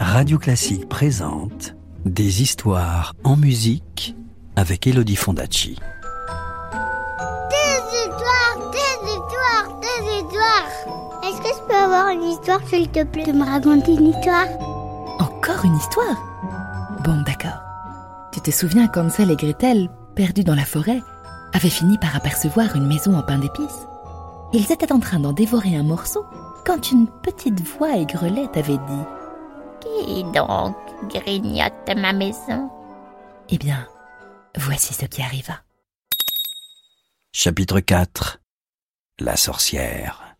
Radio Classique présente Des histoires en musique avec Elodie Fondacci. Des histoires, des histoires, des histoires. Est-ce que je peux avoir une histoire, s'il te plaît, de me raconter une histoire? Encore une histoire? Bon, d'accord. Tu te souviens qu'Ansel et Gretel, perdus dans la forêt, avaient fini par apercevoir une maison en pain d'épices? Ils étaient en train d'en dévorer un morceau quand une petite voix aigrelette avait dit Qui donc grignote ma maison Eh bien, voici ce qui arriva. Chapitre 4 La sorcière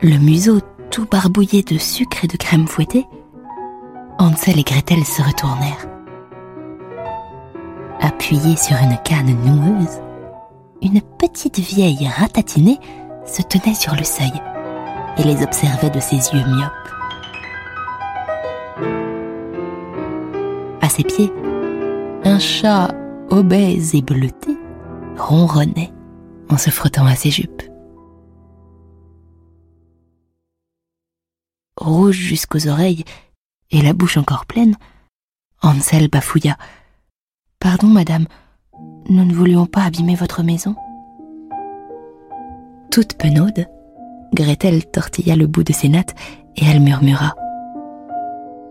Le museau tout barbouillé de sucre et de crème fouettée, Hansel et Gretel se retournèrent. Appuyée sur une canne noueuse, une petite vieille ratatinée se tenait sur le seuil et les observait de ses yeux myopes. À ses pieds, un chat obèse et bleuté ronronnait en se frottant à ses jupes. Rouge jusqu'aux oreilles et la bouche encore pleine, Hansel bafouilla. Pardon, madame, nous ne voulions pas abîmer votre maison. Toute penaude, Gretel tortilla le bout de ses nattes et elle murmura.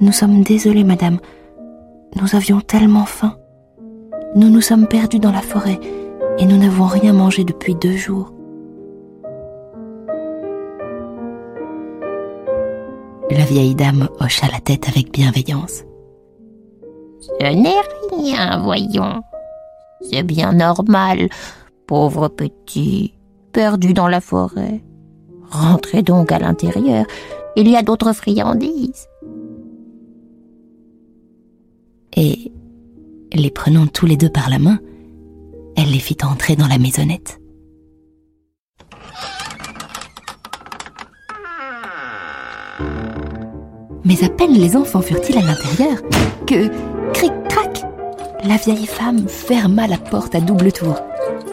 Nous sommes désolés, madame. Nous avions tellement faim. Nous nous sommes perdus dans la forêt et nous n'avons rien mangé depuis deux jours. La vieille dame hocha la tête avec bienveillance. Ce n'est rien, voyons. C'est bien normal, pauvre petit, perdu dans la forêt. Rentrez donc à l'intérieur, il y a d'autres friandises. Et, les prenant tous les deux par la main, elle les fit entrer dans la maisonnette. Mais à peine les enfants furent-ils à l'intérieur que, cric-crac, la vieille femme ferma la porte à double tour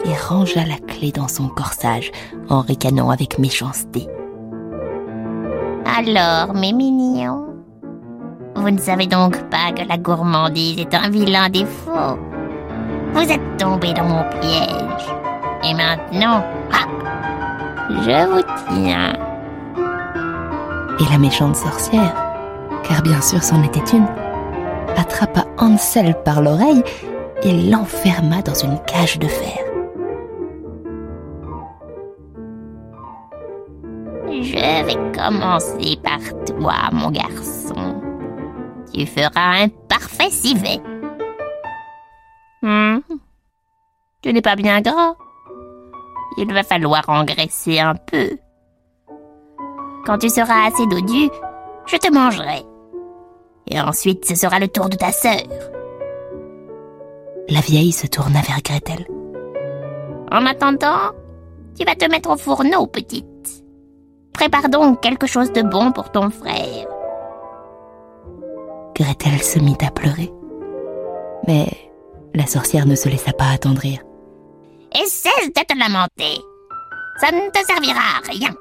et rangea la clé dans son corsage en ricanant avec méchanceté. Alors, mes mignons, vous ne savez donc pas que la gourmandise est un vilain défaut. Vous êtes tombés dans mon piège. Et maintenant, ah, je vous tiens. Et la méchante sorcière, car bien sûr c'en était une, attrapa Hansel par l'oreille et l'enferma dans une cage de fer. Je vais commencer par toi, mon garçon. Tu feras un parfait civet. Hmm. Tu n'es pas bien gras. Il va falloir engraisser un peu. Quand tu seras assez dodu, je te mangerai. Et ensuite, ce sera le tour de ta sœur. La vieille se tourna vers Gretel. En attendant, tu vas te mettre au fourneau, petite. Prépare donc quelque chose de bon pour ton frère. Gretel se mit à pleurer. Mais la sorcière ne se laissa pas attendrir. Et cesse de te lamenter. Ça ne te servira à rien.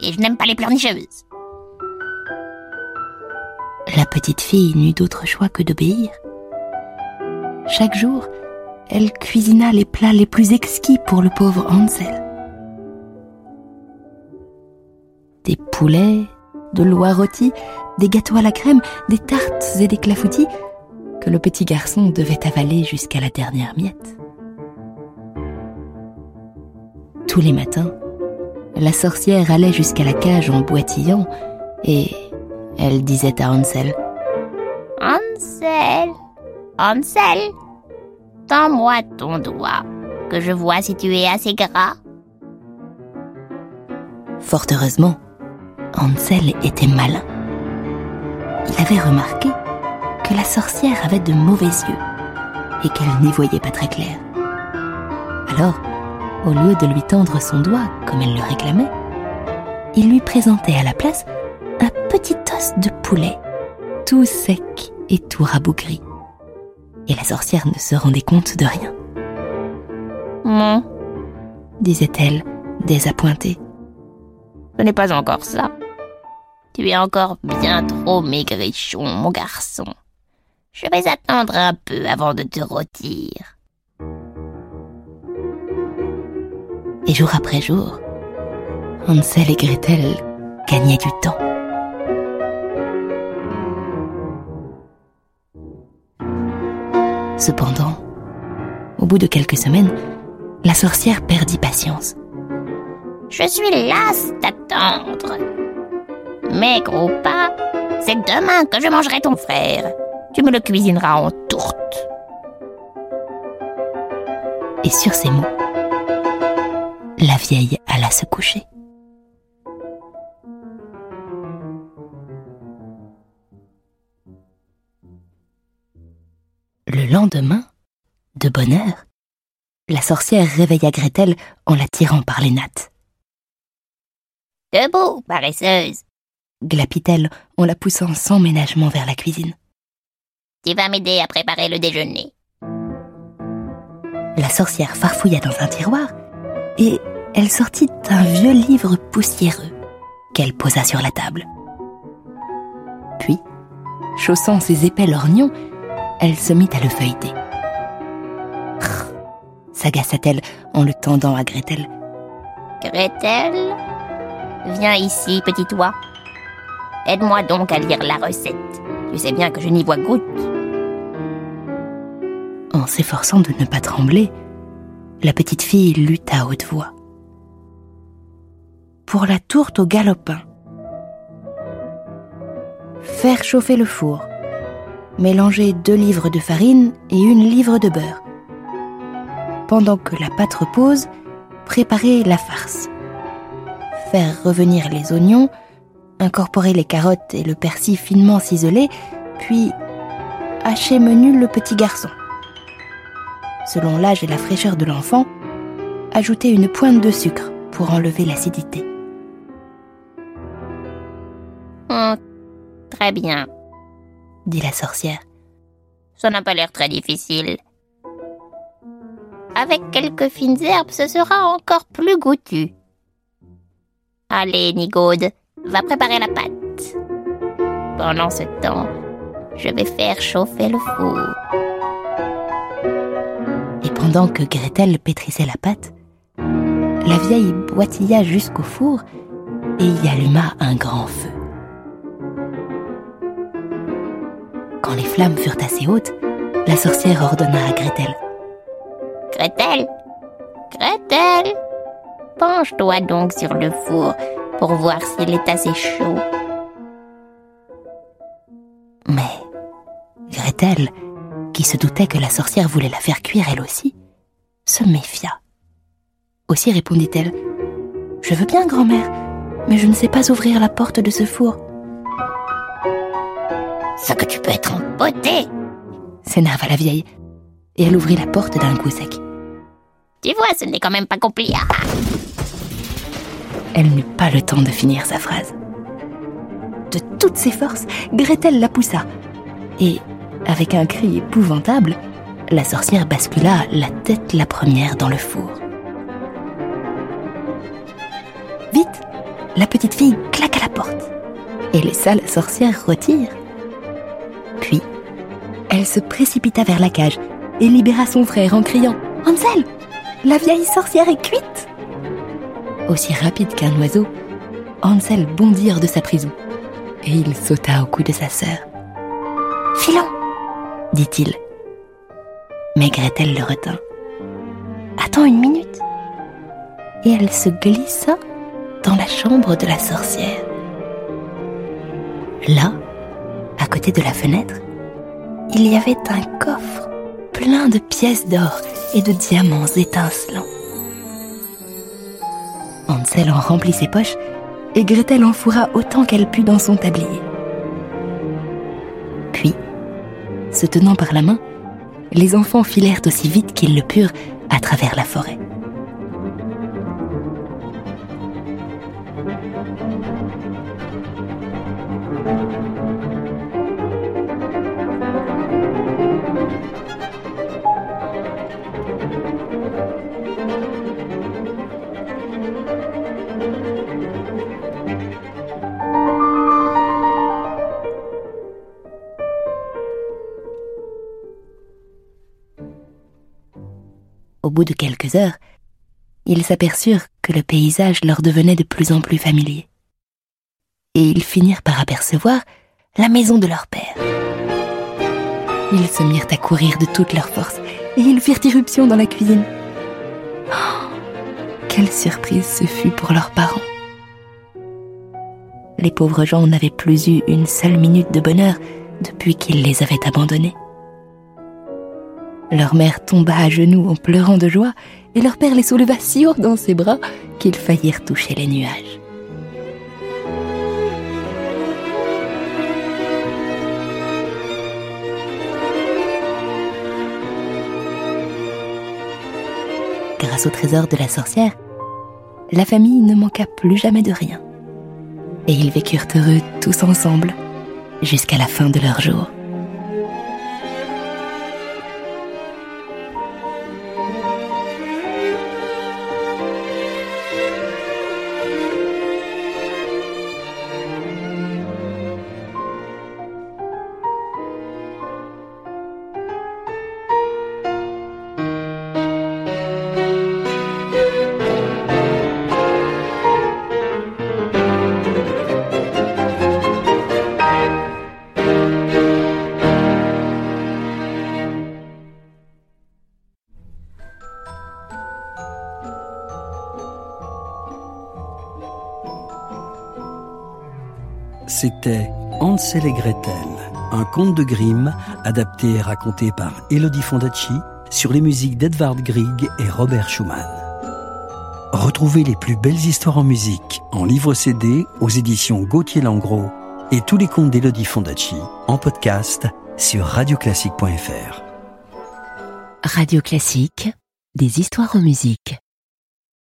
Et je n'aime pas les pleurnicheuses. La petite fille n'eut d'autre choix que d'obéir. Chaque jour, elle cuisina les plats les plus exquis pour le pauvre Hansel. Des poulets, de l'oie rôtie, des gâteaux à la crème, des tartes et des clafoutis que le petit garçon devait avaler jusqu'à la dernière miette. Tous les matins, la sorcière allait jusqu'à la cage en boitillant et elle disait à Hansel Hansel, Hansel, tends-moi ton doigt, que je vois si tu es assez gras. Fort heureusement, Hansel était malin. Il avait remarqué que la sorcière avait de mauvais yeux et qu'elle n'y voyait pas très clair. Alors, au lieu de lui tendre son doigt comme elle le réclamait, il lui présentait à la place petit os de poulet, tout sec et tout rabougri. Et la sorcière ne se rendait compte de rien. Mon, disait-elle désappointé. Ce n'est pas encore ça. Tu es encore bien trop maigrichon, mon garçon. Je vais attendre un peu avant de te rôtir. Et jour après jour, Hansel et Gretel gagnaient du temps. Cependant, au bout de quelques semaines, la sorcière perdit patience. Je suis lasse d'attendre. Mais gros pas, c'est demain que je mangerai ton frère. Tu me le cuisineras en tourte. Et sur ces mots, la vieille alla se coucher. Lendemain, de bonne heure, la sorcière réveilla Gretel en la tirant par les nattes. Debout, paresseuse. Glapit-elle en la poussant sans ménagement vers la cuisine. Tu vas m'aider à préparer le déjeuner. La sorcière farfouilla dans un tiroir et elle sortit un vieux livre poussiéreux qu'elle posa sur la table. Puis, chaussant ses épais lorgnons, elle se mit à le feuilleter. S'agaça-t-elle en le tendant à Gretel. Gretel, viens ici, petit oie. Aide-moi donc à lire la recette. Tu sais bien que je n'y vois goutte. En s'efforçant de ne pas trembler, la petite fille lut à haute voix. Pour la tourte au galopin. Faire chauffer le four. Mélanger deux livres de farine et une livre de beurre. Pendant que la pâte repose, préparer la farce. Faire revenir les oignons, incorporer les carottes et le persil finement ciselés, puis hacher menu le petit garçon. Selon l'âge et la fraîcheur de l'enfant, ajouter une pointe de sucre pour enlever l'acidité. Oh, très bien, dit la sorcière. Ça n'a pas l'air très difficile. Avec quelques fines herbes, ce sera encore plus goûtu. Allez, Nigaude, va préparer la pâte. Pendant ce temps, je vais faire chauffer le four. Et pendant que Gretel pétrissait la pâte, la vieille boitilla jusqu'au four et y alluma un grand feu. Quand les flammes furent assez hautes, la sorcière ordonna à Gretel. Gretel Gretel Penche-toi donc sur le four pour voir s'il est assez chaud. Mais Gretel, qui se doutait que la sorcière voulait la faire cuire elle aussi, se méfia. Aussi répondit-elle Je veux bien, grand-mère, mais je ne sais pas ouvrir la porte de ce four. Ce que tu peux être empoté s'énerva la vieille, et elle ouvrit la porte d'un coup sec. Tu vois, ce n'est quand même pas compliqué. Elle n'eut pas le temps de finir sa phrase. De toutes ses forces, Gretel la poussa, et, avec un cri épouvantable, la sorcière bascula la tête la première dans le four. Vite, la petite fille claqua la porte et laissa la sorcière rôtir. Elle se précipita vers la cage et libéra son frère en criant Hansel, la vieille sorcière est cuite Aussi rapide qu'un oiseau, Hansel bondit hors de sa prison et il sauta au cou de sa sœur. Filons dit-il. Mais Gretel le retint. Attends une minute. Et elle se glissa dans la chambre de la sorcière. Là, à côté de la fenêtre, il y avait un coffre plein de pièces d'or et de diamants étincelants. Hansel en remplit ses poches et Gretel en fourra autant qu'elle put dans son tablier. Puis, se tenant par la main, les enfants filèrent aussi vite qu'ils le purent à travers la forêt. Bout de quelques heures, ils s'aperçurent que le paysage leur devenait de plus en plus familier. Et ils finirent par apercevoir la maison de leur père. Ils se mirent à courir de toute leur force et ils firent irruption dans la cuisine. Oh, quelle surprise ce fut pour leurs parents. Les pauvres gens n'avaient plus eu une seule minute de bonheur depuis qu'ils les avaient abandonnés. Leur mère tomba à genoux en pleurant de joie et leur père les souleva si haut dans ses bras qu'ils faillirent toucher les nuages. Grâce au trésor de la sorcière, la famille ne manqua plus jamais de rien. Et ils vécurent heureux tous ensemble jusqu'à la fin de leur jour. C'était Hansel et Gretel, un conte de Grimm adapté et raconté par Elodie Fondacci sur les musiques d'Edvard Grieg et Robert Schumann. Retrouvez les plus belles histoires en musique en livre CD aux éditions Gauthier Langros et tous les contes d'Elodie Fondacci en podcast sur radioclassique.fr. Radio Classique, des histoires en musique.